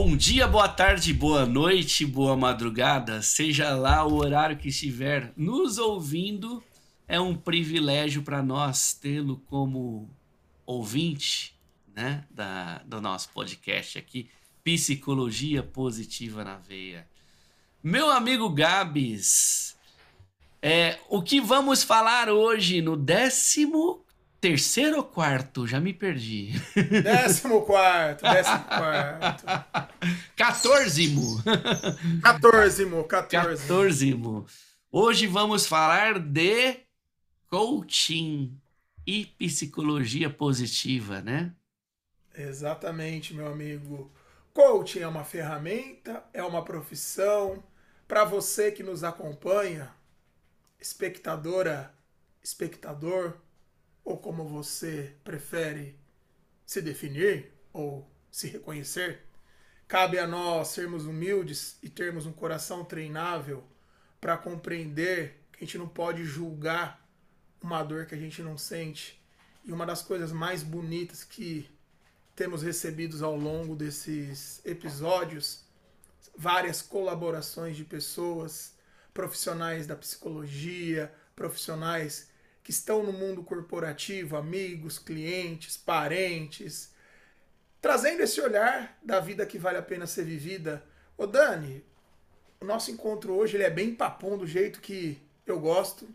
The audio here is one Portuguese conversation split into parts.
Bom dia, boa tarde, boa noite, boa madrugada, seja lá o horário que estiver nos ouvindo, é um privilégio para nós tê-lo como ouvinte né, da, do nosso podcast aqui, Psicologia Positiva na Veia. Meu amigo Gabs, é, o que vamos falar hoje no décimo terceiro ou quarto? Já me perdi. Décimo quarto, décimo quarto. Quatorzimo. Quatorzimo, quatorzimo. Quatorzimo. Hoje vamos falar de coaching e psicologia positiva, né? Exatamente, meu amigo. Coaching é uma ferramenta, é uma profissão. Para você que nos acompanha, espectadora, espectador, ou como você prefere se definir ou se reconhecer, cabe a nós sermos humildes e termos um coração treinável para compreender que a gente não pode julgar uma dor que a gente não sente. E uma das coisas mais bonitas que temos recebidos ao longo desses episódios, várias colaborações de pessoas, profissionais da psicologia, profissionais que estão no mundo corporativo, amigos, clientes, parentes, trazendo esse olhar da vida que vale a pena ser vivida. Ô Dani, o nosso encontro hoje ele é bem papum do jeito que eu gosto.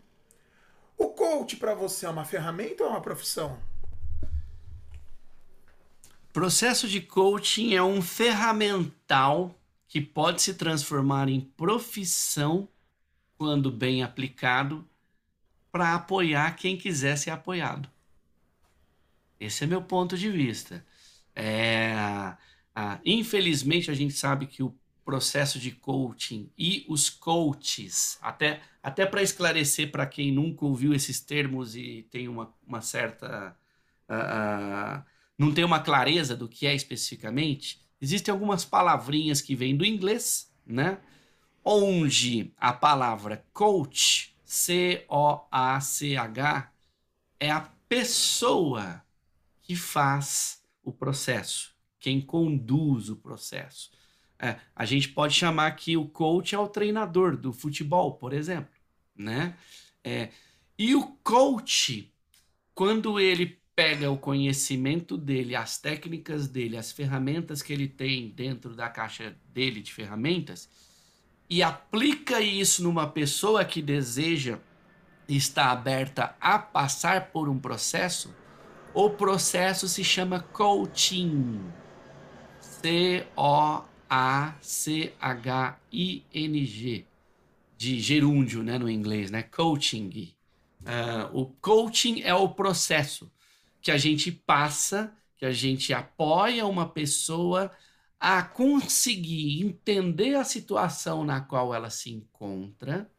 O coach para você é uma ferramenta ou é uma profissão? Processo de coaching é um ferramental que pode se transformar em profissão quando bem aplicado para apoiar quem quiser ser apoiado. Esse é meu ponto de vista. É, infelizmente, a gente sabe que o processo de coaching e os coaches, até, até para esclarecer para quem nunca ouviu esses termos e tem uma, uma certa. Não tem uma clareza do que é especificamente, existem algumas palavrinhas que vêm do inglês, né? Onde a palavra coach C-O-A-C-H é a pessoa que faz o processo, quem conduz o processo. É, a gente pode chamar que o coach é o treinador do futebol, por exemplo, né? É, e o coach, quando ele pega o conhecimento dele, as técnicas dele, as ferramentas que ele tem dentro da caixa dele de ferramentas, e aplica isso numa pessoa que deseja estar aberta a passar por um processo, o processo se chama coaching. C-O-A-C-H-I-N-G. De gerúndio, né, no inglês, né? Coaching. Uh, o coaching é o processo que a gente passa, que a gente apoia uma pessoa a conseguir entender a situação na qual ela se encontra,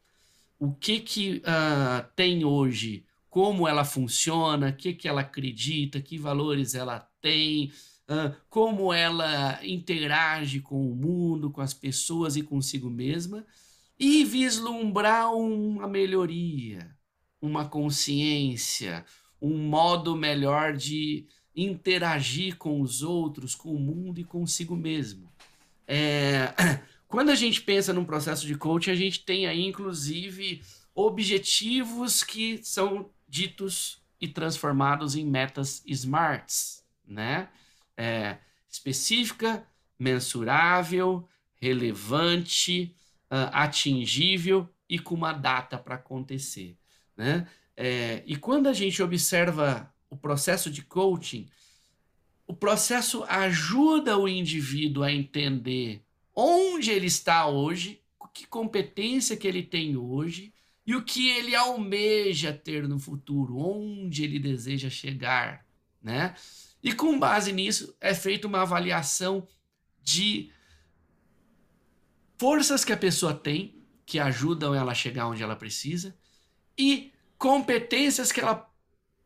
o que que uh, tem hoje, como ela funciona, o que que ela acredita, que valores ela tem, uh, como ela interage com o mundo, com as pessoas e consigo mesma, e vislumbrar uma melhoria, uma consciência, um modo melhor de interagir com os outros, com o mundo e consigo mesmo. É, quando a gente pensa num processo de coaching, a gente tem aí, inclusive, objetivos que são ditos e transformados em metas SMARTs, né? É, específica, mensurável, relevante, uh, atingível e com uma data para acontecer, né? É, e quando a gente observa o processo de coaching, o processo ajuda o indivíduo a entender onde ele está hoje, que competência que ele tem hoje e o que ele almeja ter no futuro, onde ele deseja chegar, né? E com base nisso é feita uma avaliação de forças que a pessoa tem que ajudam ela a chegar onde ela precisa e competências que ela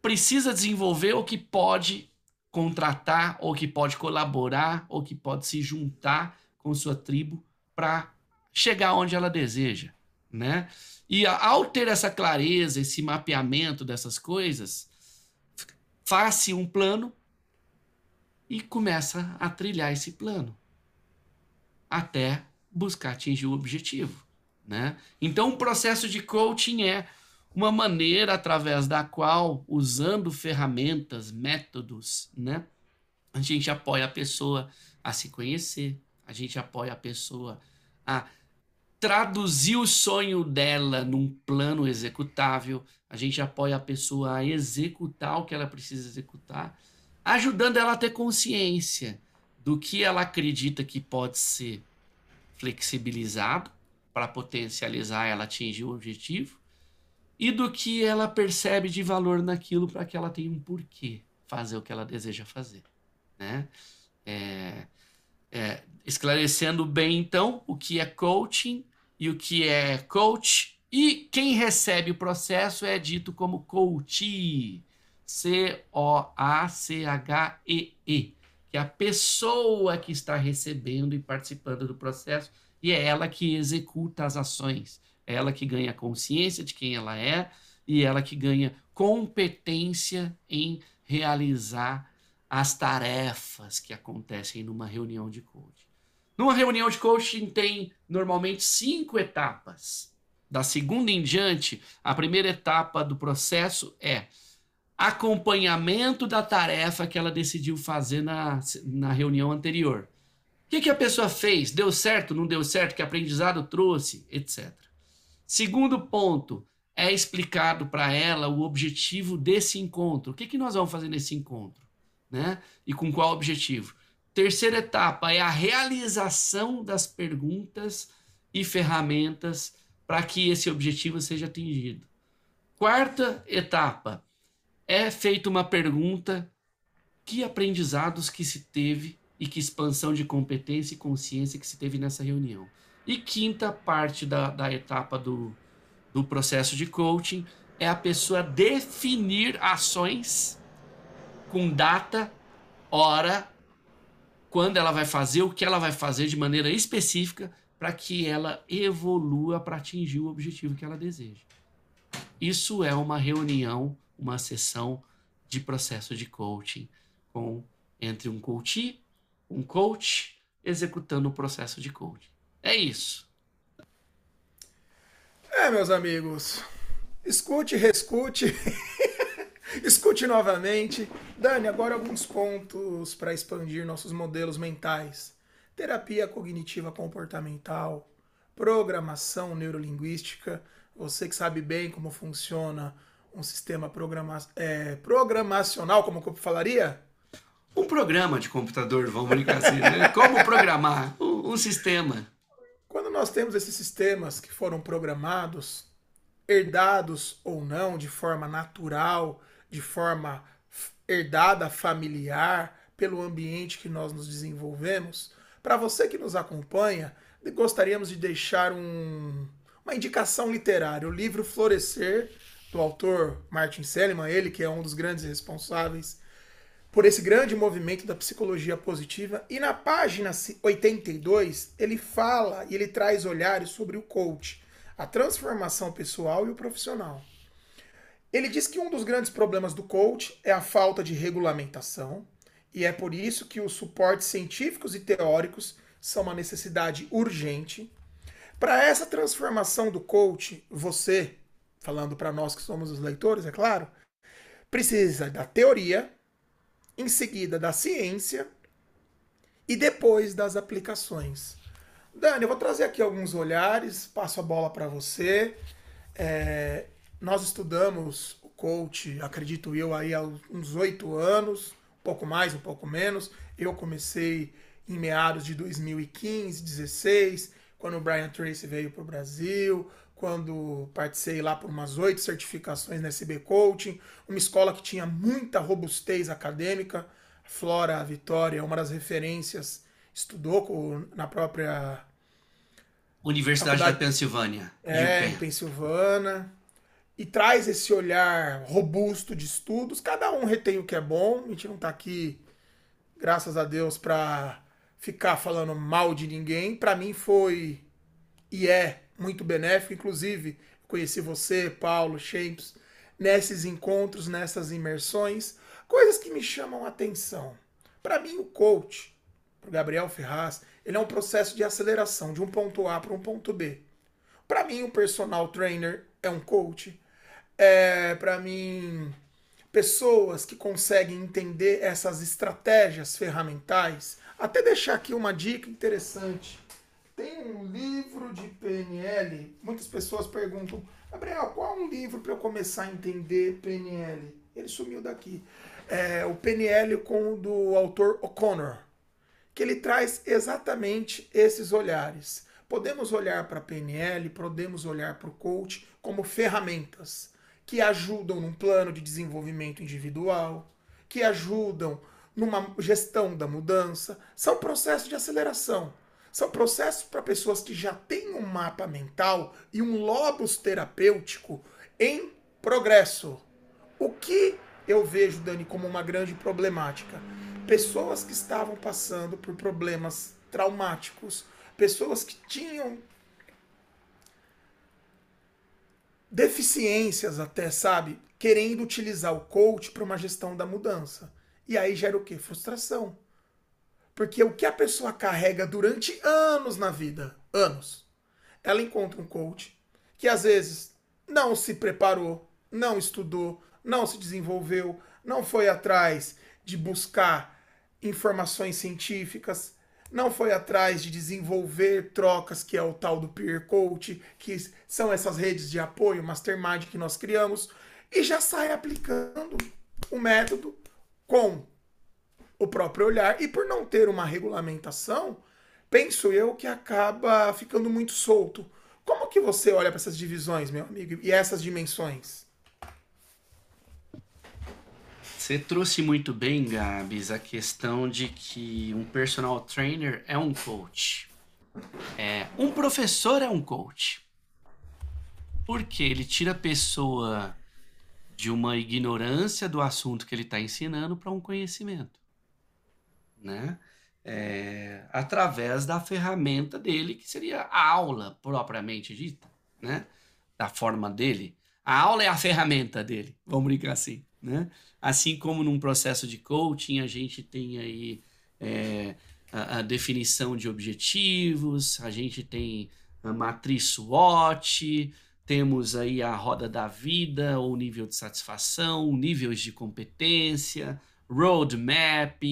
precisa desenvolver ou que pode contratar ou que pode colaborar ou que pode se juntar com sua tribo para chegar onde ela deseja, né? E ao ter essa clareza, esse mapeamento dessas coisas, faz-se um plano e começa a trilhar esse plano. até buscar atingir o objetivo. Né? Então, o processo de coaching é uma maneira através da qual, usando ferramentas, métodos, né, a gente apoia a pessoa a se conhecer, a gente apoia a pessoa a traduzir o sonho dela num plano executável, a gente apoia a pessoa a executar o que ela precisa executar, ajudando ela a ter consciência do que ela acredita que pode ser flexibilizado para potencializar ela atingir o objetivo e do que ela percebe de valor naquilo para que ela tenha um porquê fazer o que ela deseja fazer, né? É, é, esclarecendo bem então o que é coaching e o que é coach e quem recebe o processo é dito como coach, C O A C H E E, que é a pessoa que está recebendo e participando do processo e é ela que executa as ações, ela que ganha consciência de quem ela é e ela que ganha competência em realizar as tarefas que acontecem numa reunião de coaching. Numa reunião de coaching tem normalmente cinco etapas. Da segunda em diante, a primeira etapa do processo é acompanhamento da tarefa que ela decidiu fazer na, na reunião anterior que, que a pessoa fez? Deu certo? Não deu certo? Que aprendizado trouxe? Etc. Segundo ponto, é explicado para ela o objetivo desse encontro. O que, que nós vamos fazer nesse encontro? Né? E com qual objetivo? Terceira etapa é a realização das perguntas e ferramentas para que esse objetivo seja atingido. Quarta etapa é feita uma pergunta: que aprendizados que se teve e que expansão de competência e consciência que se teve nessa reunião. E quinta parte da, da etapa do, do processo de coaching é a pessoa definir ações com data, hora, quando ela vai fazer, o que ela vai fazer de maneira específica para que ela evolua para atingir o objetivo que ela deseja. Isso é uma reunião, uma sessão de processo de coaching com entre um coach um coach executando o processo de coaching. É isso. É, meus amigos. Escute, reescute. escute novamente. Dani, agora alguns pontos para expandir nossos modelos mentais. Terapia cognitiva comportamental, programação neurolinguística. Você que sabe bem como funciona um sistema programa é, programacional, como eu falaria? um programa de computador, vamos brincar assim, né? Como programar um, um, sistema. Quando nós temos esses sistemas que foram programados, herdados ou não, de forma natural, de forma herdada familiar, pelo ambiente que nós nos desenvolvemos, para você que nos acompanha, gostaríamos de deixar um, uma indicação literária, o livro Florescer, do autor Martin Seligman, ele que é um dos grandes responsáveis por esse grande movimento da psicologia positiva. E na página 82, ele fala e ele traz olhares sobre o coach, a transformação pessoal e o profissional. Ele diz que um dos grandes problemas do coach é a falta de regulamentação, e é por isso que os suportes científicos e teóricos são uma necessidade urgente. Para essa transformação do coach, você, falando para nós que somos os leitores, é claro, precisa da teoria, em seguida da ciência e depois das aplicações. Dani, eu vou trazer aqui alguns olhares, passo a bola para você. É, nós estudamos o coach, acredito eu, aí há uns oito anos, um pouco mais, um pouco menos. Eu comecei em meados de 2015, 16, quando o Brian Tracy veio para o Brasil quando participei lá por umas oito certificações na SB Coaching, uma escola que tinha muita robustez acadêmica. Flora Vitória, uma das referências, estudou com, na própria Universidade da Pensilvânia. É, em Pensilvânia. E traz esse olhar robusto de estudos. Cada um retém o que é bom. A gente não está aqui, graças a Deus, para ficar falando mal de ninguém. Para mim foi e é muito benéfico. Inclusive, conheci você, Paulo, Shapes, nesses encontros, nessas imersões, coisas que me chamam a atenção. Para mim, o coach, para Gabriel Ferraz, ele é um processo de aceleração de um ponto A para um ponto B. Para mim, um personal trainer é um coach. É, para mim, pessoas que conseguem entender essas estratégias ferramentais. Até deixar aqui uma dica interessante. Tem um livro de PNL. Muitas pessoas perguntam, Gabriel, qual é um livro para eu começar a entender PNL? Ele sumiu daqui. É o PNL com do autor O'Connor, que ele traz exatamente esses olhares. Podemos olhar para PNL, podemos olhar para o coach como ferramentas que ajudam num plano de desenvolvimento individual, que ajudam numa gestão da mudança. São processos de aceleração. São processos para pessoas que já têm um mapa mental e um lobus terapêutico em progresso. O que eu vejo, Dani, como uma grande problemática? Pessoas que estavam passando por problemas traumáticos, pessoas que tinham deficiências até, sabe? Querendo utilizar o coach para uma gestão da mudança. E aí gera o quê? Frustração. Porque o que a pessoa carrega durante anos na vida, anos, ela encontra um coach que às vezes não se preparou, não estudou, não se desenvolveu, não foi atrás de buscar informações científicas, não foi atrás de desenvolver trocas, que é o tal do peer coach, que são essas redes de apoio, mastermind que nós criamos, e já sai aplicando o método com o próprio olhar, e por não ter uma regulamentação, penso eu que acaba ficando muito solto. Como que você olha para essas divisões, meu amigo, e essas dimensões? Você trouxe muito bem, Gabs, a questão de que um personal trainer é um coach. É, um professor é um coach. Porque ele tira a pessoa de uma ignorância do assunto que ele está ensinando para um conhecimento né? É, através da ferramenta dele, que seria a aula propriamente dita, né? Da forma dele. A aula é a ferramenta dele, vamos brincar assim, né? Assim como num processo de coaching, a gente tem aí é, a, a, definição de objetivos, a gente tem a matriz SWOT, temos aí a roda da vida, o nível de satisfação, níveis de competência, roadmap,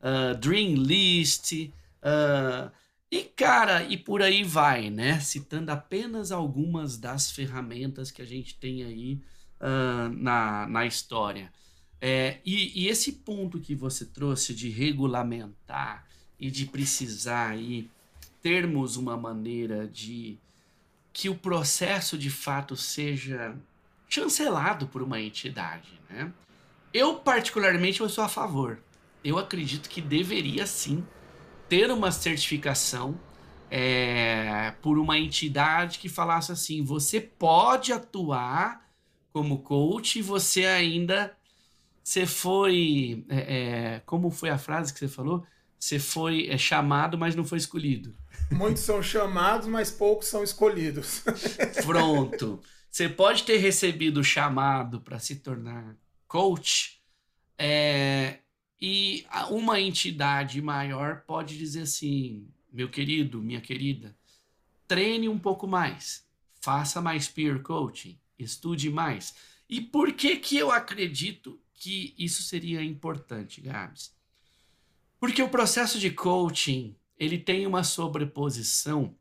uh, Dream List, uh, e cara, e por aí vai, né? Citando apenas algumas das ferramentas que a gente tem aí uh, na, na história. É, e, e, esse ponto que você trouxe de regulamentar e de precisar aí termos uma maneira de que o processo de fato seja chancelado por uma entidade, né? Eu particularmente eu sou a favor eu acredito que deveria sim ter uma certificação é, por uma entidade que falasse assim: você pode atuar como coach e você ainda. Você foi. É, é, como foi a frase que você falou? Você foi é, chamado, mas não foi escolhido. Muitos são chamados, mas poucos são escolhidos. Pronto. Você pode ter recebido o chamado para se tornar coach, é, e uma entidade maior pode dizer assim: meu querido, minha querida, treine um pouco mais, faça mais peer coaching, estude mais. E por que que eu acredito que isso seria importante, Gabs? Porque o processo de coaching, ele tem uma sobreposição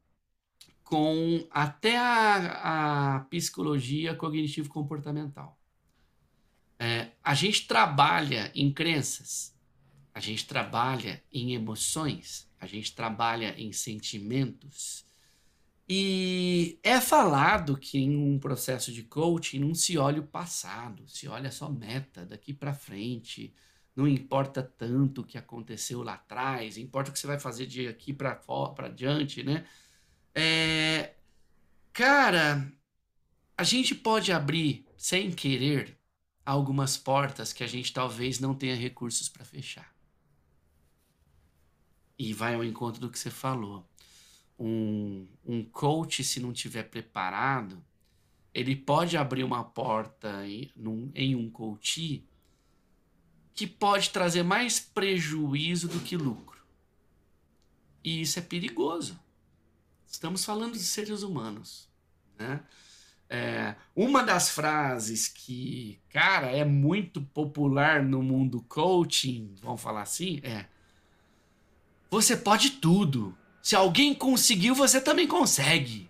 com até a, a psicologia cognitivo-comportamental. É, a gente trabalha em crenças, a gente trabalha em emoções, a gente trabalha em sentimentos. E é falado que em um processo de coaching não se olha o passado, se olha só meta daqui para frente. Não importa tanto o que aconteceu lá atrás, importa o que você vai fazer de aqui para diante, né? É... Cara, a gente pode abrir sem querer algumas portas que a gente talvez não tenha recursos para fechar. E vai ao encontro do que você falou. Um, um coach, se não tiver preparado, ele pode abrir uma porta em, num, em um coach que pode trazer mais prejuízo do que lucro. E isso é perigoso. Estamos falando de seres humanos, né? É, uma das frases que, cara, é muito popular no mundo coaching, vamos falar assim, é: Você pode tudo. Se alguém conseguiu, você também consegue.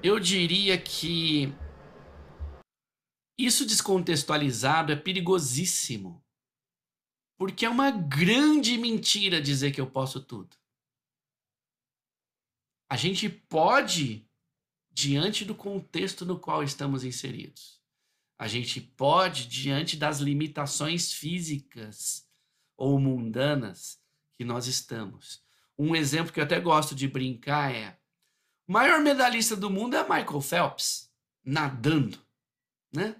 Eu diria que isso descontextualizado é perigosíssimo. Porque é uma grande mentira dizer que eu posso tudo. A gente pode diante do contexto no qual estamos inseridos. A gente pode, diante das limitações físicas ou mundanas que nós estamos. Um exemplo que eu até gosto de brincar é: o maior medalhista do mundo é Michael Phelps, nadando, né?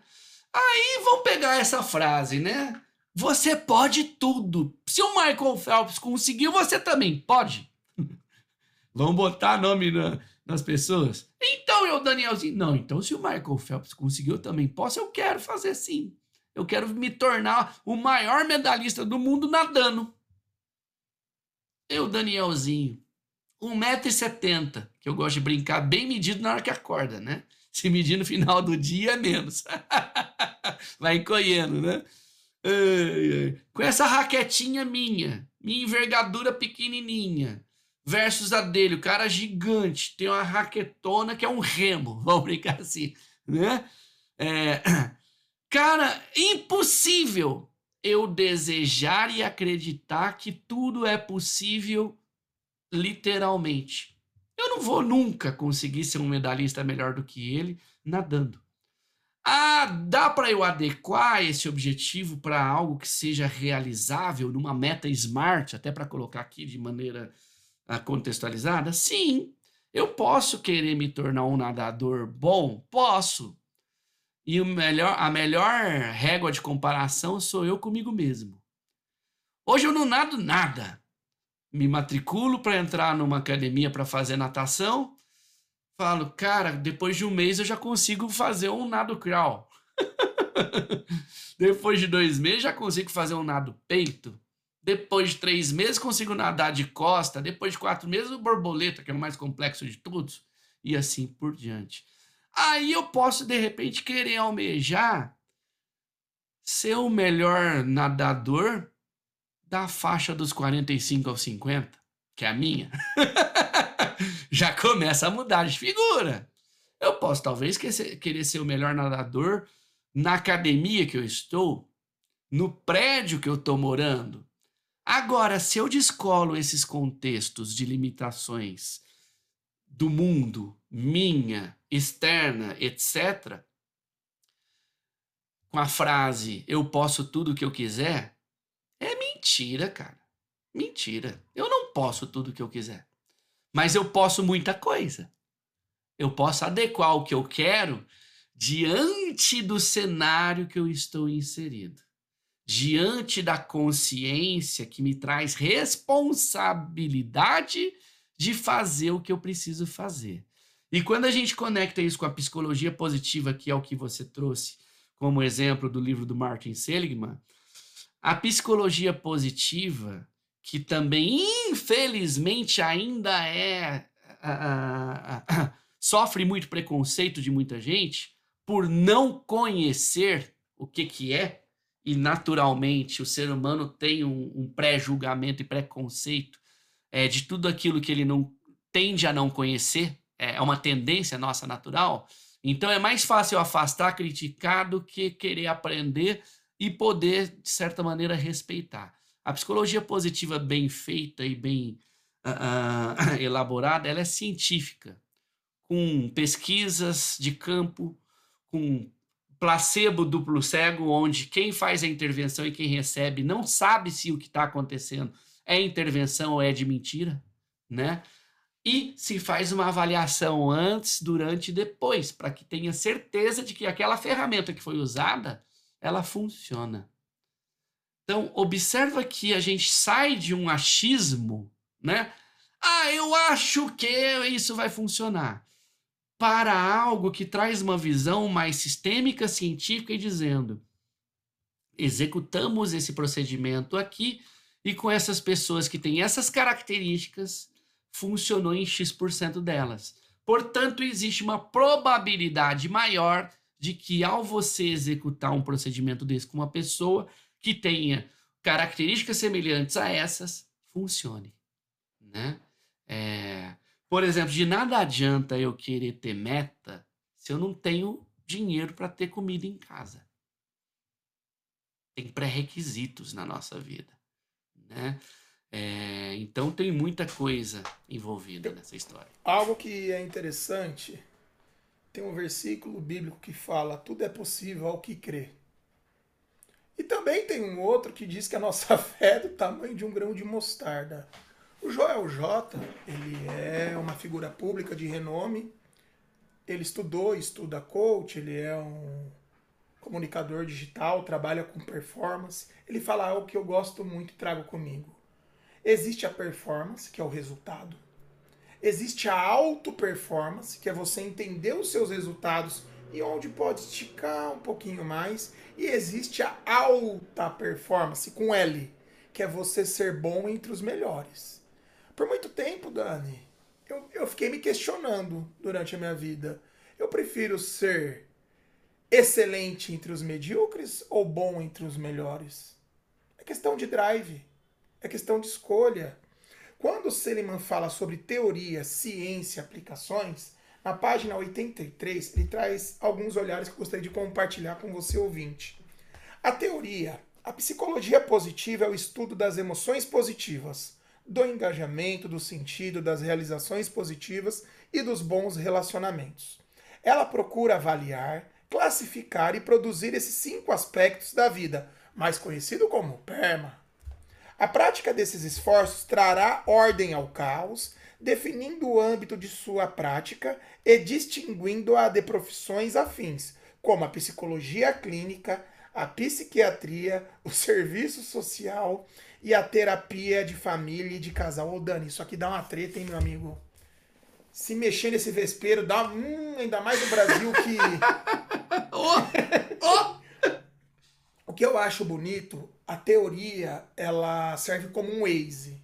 Aí vamos pegar essa frase, né? Você pode tudo. Se o Michael Phelps conseguiu, você também pode. vamos botar nome na, nas pessoas. Então eu, Danielzinho, não, então se o Michael Phelps conseguiu, eu também posso, eu quero fazer sim. Eu quero me tornar o maior medalhista do mundo nadando. Eu, Danielzinho, 1,70m, que eu gosto de brincar bem medido na hora que acorda, né? Se medir no final do dia é menos. Vai encolhendo, né? Com essa raquetinha minha, minha envergadura pequenininha, versus a dele, o cara gigante, tem uma raquetona que é um remo, vamos brincar assim, né? É, cara, impossível eu desejar e acreditar que tudo é possível literalmente. Eu não vou nunca conseguir ser um medalhista melhor do que ele nadando. Ah, dá para eu adequar esse objetivo para algo que seja realizável numa meta smart, até para colocar aqui de maneira contextualizada? Sim, eu posso querer me tornar um nadador bom? Posso. E o melhor, a melhor régua de comparação sou eu comigo mesmo. Hoje eu não nado nada. Me matriculo para entrar numa academia para fazer natação. Falo, cara, depois de um mês eu já consigo fazer um nado crawl. depois de dois meses já consigo fazer um nado peito. Depois de três meses, consigo nadar de costa. Depois de quatro meses, o borboleta, que é o mais complexo de todos. E assim por diante. Aí eu posso, de repente, querer almejar ser o melhor nadador da faixa dos 45 aos 50, que é a minha. Já começa a mudar de figura. Eu posso, talvez, querer ser o melhor nadador na academia que eu estou, no prédio que eu estou morando, Agora, se eu descolo esses contextos de limitações do mundo, minha, externa, etc., com a frase eu posso tudo o que eu quiser, é mentira, cara. Mentira. Eu não posso tudo o que eu quiser. Mas eu posso muita coisa. Eu posso adequar o que eu quero diante do cenário que eu estou inserido diante da consciência que me traz responsabilidade de fazer o que eu preciso fazer. E quando a gente conecta isso com a psicologia positiva, que é o que você trouxe como exemplo do livro do Martin Seligman, a psicologia positiva, que também infelizmente ainda é sofre muito preconceito de muita gente por não conhecer o que que é e naturalmente o ser humano tem um, um pré-julgamento e preconceito é, de tudo aquilo que ele não tende a não conhecer, é, é uma tendência nossa natural. Então é mais fácil afastar, criticar do que querer aprender e poder, de certa maneira, respeitar. A psicologia positiva bem feita e bem uh, uh, elaborada, ela é científica, com pesquisas de campo, com placebo duplo cego, onde quem faz a intervenção e quem recebe não sabe se o que está acontecendo é intervenção ou é de mentira, né? E se faz uma avaliação antes, durante e depois, para que tenha certeza de que aquela ferramenta que foi usada, ela funciona. Então, observa que a gente sai de um achismo, né? Ah, eu acho que isso vai funcionar para algo que traz uma visão mais sistêmica, científica e dizendo: executamos esse procedimento aqui e com essas pessoas que têm essas características, funcionou em X% delas. Portanto, existe uma probabilidade maior de que ao você executar um procedimento desse com uma pessoa que tenha características semelhantes a essas, funcione. Né? É... Por exemplo, de nada adianta eu querer ter meta se eu não tenho dinheiro para ter comida em casa. Tem pré-requisitos na nossa vida. Né? É, então tem muita coisa envolvida nessa história. Algo que é interessante, tem um versículo bíblico que fala: tudo é possível ao que crê. E também tem um outro que diz que a nossa fé é do tamanho de um grão de mostarda. O Joel J, ele é uma figura pública de renome. Ele estudou, estuda coach, ele é um comunicador digital, trabalha com performance. Ele fala algo que eu gosto muito e trago comigo. Existe a performance, que é o resultado. Existe a auto-performance, que é você entender os seus resultados e onde pode esticar um pouquinho mais. E existe a alta performance, com L, que é você ser bom entre os melhores. Por muito tempo, Dani, eu, eu fiquei me questionando durante a minha vida. Eu prefiro ser excelente entre os medíocres ou bom entre os melhores? É questão de drive, é questão de escolha. Quando Seliman fala sobre teoria, ciência, aplicações, na página 83 ele traz alguns olhares que eu gostaria de compartilhar com você ouvinte. A teoria, a psicologia positiva é o estudo das emoções positivas, do engajamento, do sentido, das realizações positivas e dos bons relacionamentos. Ela procura avaliar, classificar e produzir esses cinco aspectos da vida, mais conhecido como PERMA. A prática desses esforços trará ordem ao caos, definindo o âmbito de sua prática e distinguindo-a de profissões afins, como a psicologia clínica, a psiquiatria, o serviço social e a terapia de família e de casal. Ô Dani, isso aqui dá uma treta, hein, meu amigo? Se mexer nesse vespeiro, dá. Hum, ainda mais no Brasil que. oh, oh. O que eu acho bonito, a teoria, ela serve como um Waze.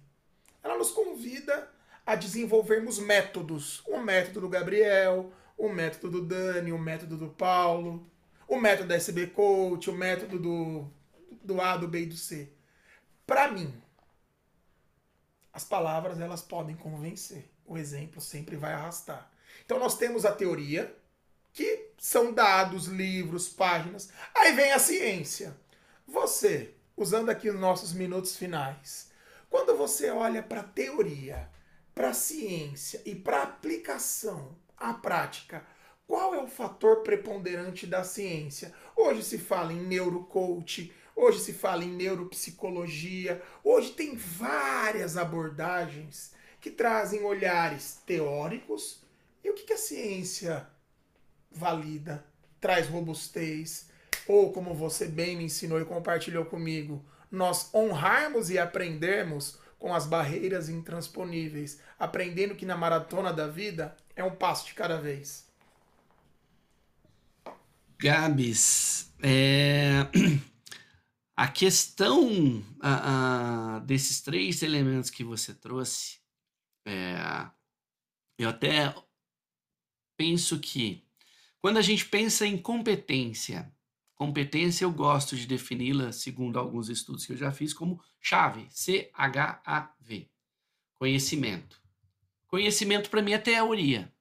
Ela nos convida a desenvolvermos métodos. O método do Gabriel, o método do Dani, o método do Paulo, o método da SB Coach, o método do, do A, do B e do C. Para mim, as palavras elas podem convencer. O exemplo sempre vai arrastar. Então nós temos a teoria, que são dados, livros, páginas. Aí vem a ciência. Você, usando aqui os nossos minutos finais, quando você olha para a teoria, para a ciência e para a aplicação, a prática, qual é o fator preponderante da ciência? Hoje se fala em neurocoach, Hoje se fala em neuropsicologia, hoje tem várias abordagens que trazem olhares teóricos e o que, que a ciência valida, traz robustez, ou como você bem me ensinou e compartilhou comigo, nós honrarmos e aprendermos com as barreiras intransponíveis, aprendendo que na maratona da vida é um passo de cada vez. Gabs, é... A questão a, a, desses três elementos que você trouxe, é, eu até penso que quando a gente pensa em competência, competência eu gosto de defini-la, segundo alguns estudos que eu já fiz, como chave, C-H-A-V, conhecimento. Conhecimento para mim é teoria.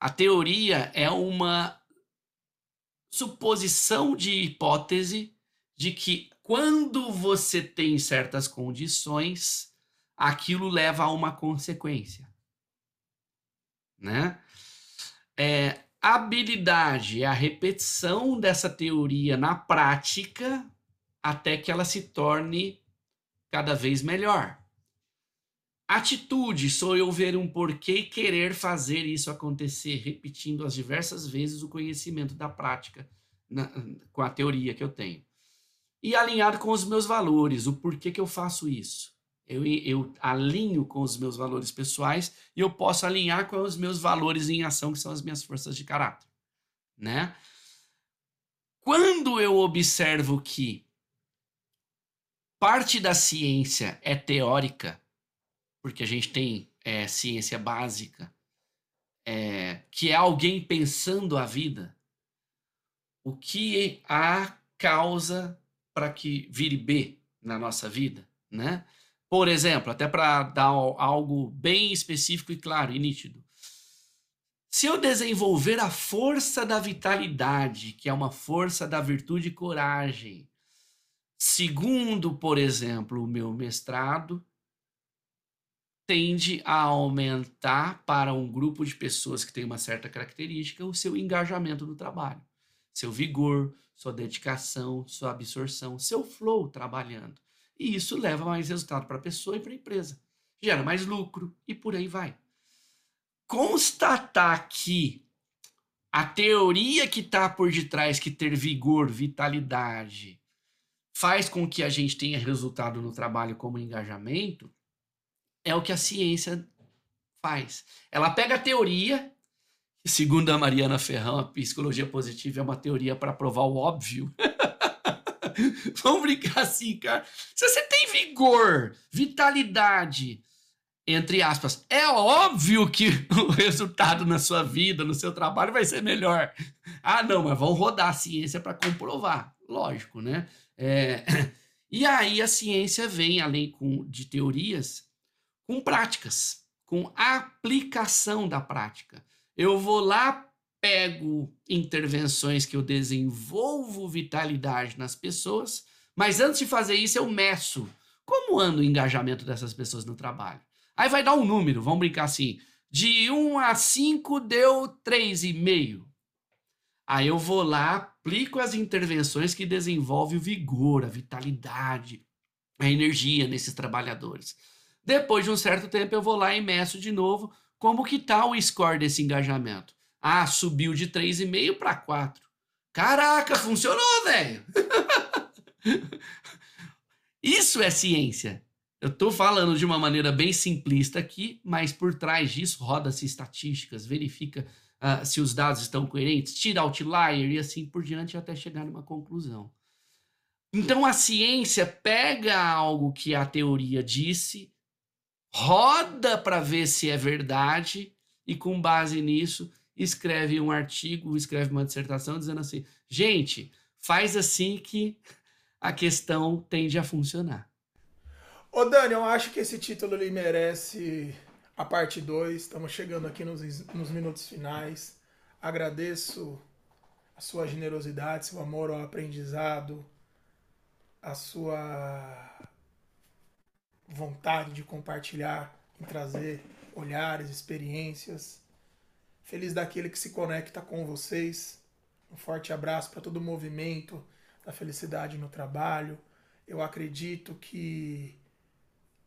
A teoria é uma suposição de hipótese de que quando você tem certas condições, aquilo leva a uma consequência. Né? É, habilidade é a repetição dessa teoria na prática até que ela se torne cada vez melhor. Atitude sou eu ver um porquê e querer fazer isso acontecer, repetindo as diversas vezes o conhecimento da prática na, com a teoria que eu tenho e alinhado com os meus valores, o porquê que eu faço isso. Eu, eu alinho com os meus valores pessoais e eu posso alinhar com os meus valores em ação, que são as minhas forças de caráter. Né? Quando eu observo que parte da ciência é teórica, porque a gente tem é, ciência básica, é, que é alguém pensando a vida, o que há causa para que vire B na nossa vida, né? Por exemplo, até para dar algo bem específico e claro e nítido. Se eu desenvolver a força da vitalidade, que é uma força da virtude e coragem, segundo, por exemplo, o meu mestrado, tende a aumentar para um grupo de pessoas que tem uma certa característica o seu engajamento no trabalho, seu vigor, sua dedicação, sua absorção, seu flow trabalhando. E isso leva mais resultado para a pessoa e para a empresa. Gera mais lucro e por aí vai. Constatar que a teoria que está por detrás, que ter vigor, vitalidade, faz com que a gente tenha resultado no trabalho como engajamento, é o que a ciência faz. Ela pega a teoria, segundo a Mariana Ferrão, a psicologia positiva é uma teoria para provar o óbvio. Vamos brincar assim, cara. Se você tem vigor, vitalidade, entre aspas, é óbvio que o resultado na sua vida, no seu trabalho vai ser melhor. Ah, não, mas vamos rodar a ciência para comprovar. Lógico, né? É... E aí a ciência vem, além de teorias, com práticas, com aplicação da prática. Eu vou lá pego intervenções que eu desenvolvo vitalidade nas pessoas, mas antes de fazer isso eu meço como anda o engajamento dessas pessoas no trabalho. Aí vai dar um número, vamos brincar assim, de 1 a 5 deu 3,5. Aí eu vou lá, aplico as intervenções que desenvolvem o vigor, a vitalidade, a energia nesses trabalhadores. Depois de um certo tempo eu vou lá e meço de novo como que está o score desse engajamento. Ah, subiu de 3,5 para 4. Caraca, funcionou, velho! Isso é ciência. Eu estou falando de uma maneira bem simplista aqui, mas por trás disso roda-se estatísticas, verifica uh, se os dados estão coerentes, tira outlier e assim por diante até chegar numa conclusão. Então a ciência pega algo que a teoria disse, roda para ver se é verdade e com base nisso escreve um artigo, escreve uma dissertação dizendo assim: gente, faz assim que a questão tende a funcionar. Ô Dani, eu acho que esse título ele merece a parte 2. Estamos chegando aqui nos, nos minutos finais. Agradeço a sua generosidade, seu amor ao aprendizado, a sua vontade de compartilhar e trazer olhares, experiências. Feliz daquele que se conecta com vocês. Um forte abraço para todo o movimento da felicidade no trabalho. Eu acredito que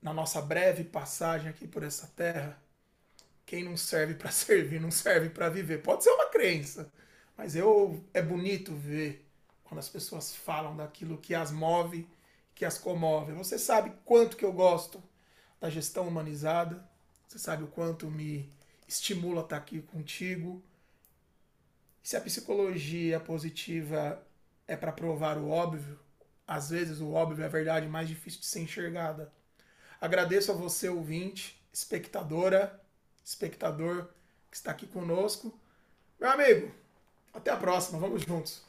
na nossa breve passagem aqui por essa terra, quem não serve para servir não serve para viver. Pode ser uma crença, mas eu é bonito ver quando as pessoas falam daquilo que as move, que as comove. Você sabe quanto que eu gosto da gestão humanizada. Você sabe o quanto me estimula estar aqui contigo. Se a psicologia positiva é para provar o óbvio, às vezes o óbvio é a verdade mais difícil de ser enxergada. Agradeço a você, ouvinte, espectadora, espectador que está aqui conosco. Meu amigo, até a próxima, vamos juntos.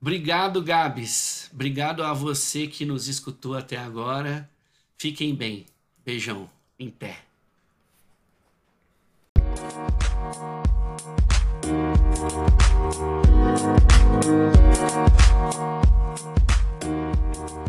Obrigado, Gabs. Obrigado a você que nos escutou até agora. Fiquem bem. Beijão. Em pé. Thank you.